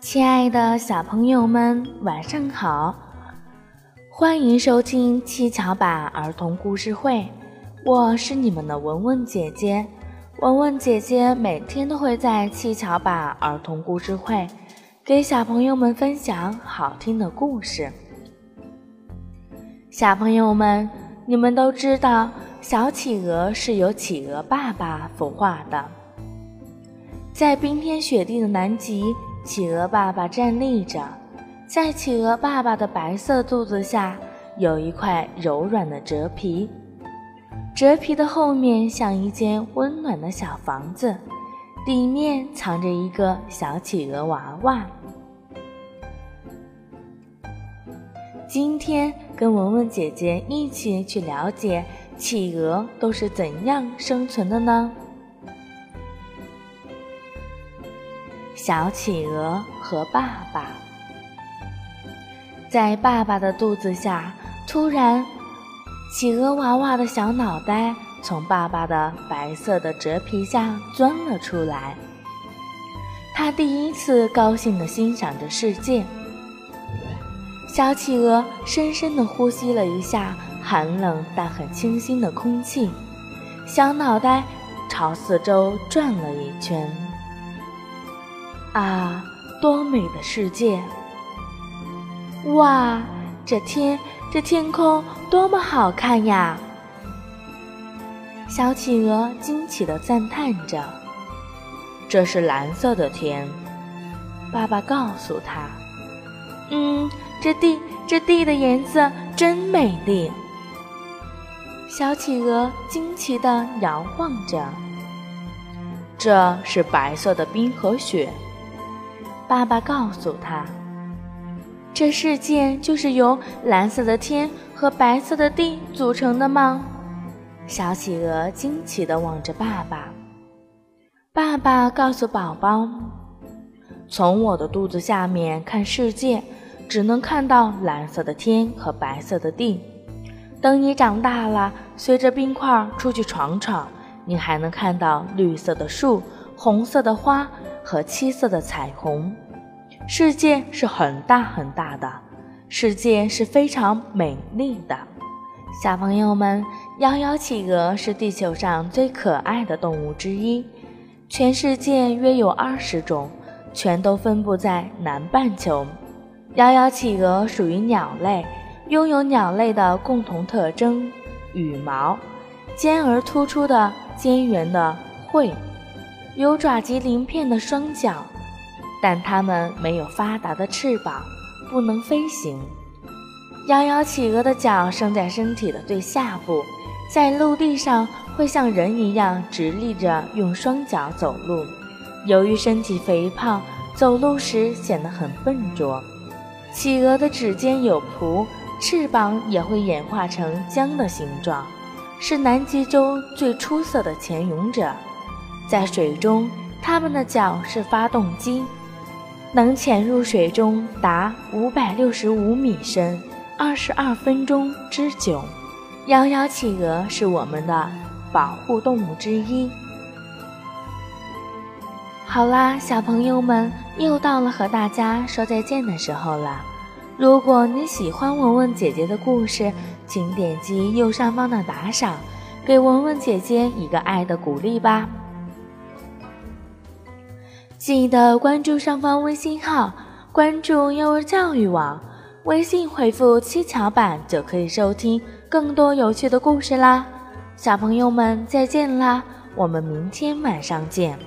亲爱的小朋友们，晚上好！欢迎收听七巧板儿童故事会，我是你们的文文姐姐。文文姐姐每天都会在七巧板儿童故事会给小朋友们分享好听的故事。小朋友们，你们都知道小企鹅是由企鹅爸爸孵化的，在冰天雪地的南极。企鹅爸爸站立着，在企鹅爸爸的白色肚子下有一块柔软的蛰皮，蛰皮的后面像一间温暖的小房子，里面藏着一个小企鹅娃娃。今天跟文文姐姐一起去了解企鹅都是怎样生存的呢？小企鹅和爸爸在爸爸的肚子下，突然，企鹅娃娃的小脑袋从爸爸的白色的蛰皮下钻了出来。他第一次高兴地欣赏着世界。小企鹅深深地呼吸了一下寒冷但很清新的空气，小脑袋朝四周转了一圈。啊，多美的世界！哇，这天，这天空多么好看呀！小企鹅惊奇地赞叹着：“这是蓝色的天。”爸爸告诉他：“嗯，这地，这地的颜色真美丽。”小企鹅惊奇地摇晃着：“这是白色的冰和雪。”爸爸告诉他：“这世界就是由蓝色的天和白色的地组成的吗？”小企鹅惊奇地望着爸爸。爸爸告诉宝宝：“从我的肚子下面看世界，只能看到蓝色的天和白色的地。等你长大了，随着冰块出去闯闯，你还能看到绿色的树、红色的花。”和七色的彩虹，世界是很大很大的，世界是非常美丽的。小朋友们，摇摇企鹅是地球上最可爱的动物之一，全世界约有二十种，全都分布在南半球。摇摇企鹅属于鸟类，拥有鸟类的共同特征：羽毛，尖而突出的尖圆的喙。有爪及鳞片的双脚，但它们没有发达的翅膀，不能飞行。摇摇企鹅的脚生在身体的最下部，在陆地上会像人一样直立着用双脚走路。由于身体肥胖，走路时显得很笨拙。企鹅的指尖有蹼，翅膀也会演化成桨的形状，是南极洲最出色的潜泳者。在水中，它们的脚是发动机，能潜入水中达五百六十五米深，二十二分钟之久。摇摇企鹅是我们的保护动物之一。好啦，小朋友们，又到了和大家说再见的时候了。如果你喜欢文文姐姐的故事，请点击右上方的打赏，给文文姐姐一个爱的鼓励吧。记得关注上方微信号，关注幼儿教育网，微信回复“七巧板”就可以收听更多有趣的故事啦！小朋友们再见啦，我们明天晚上见。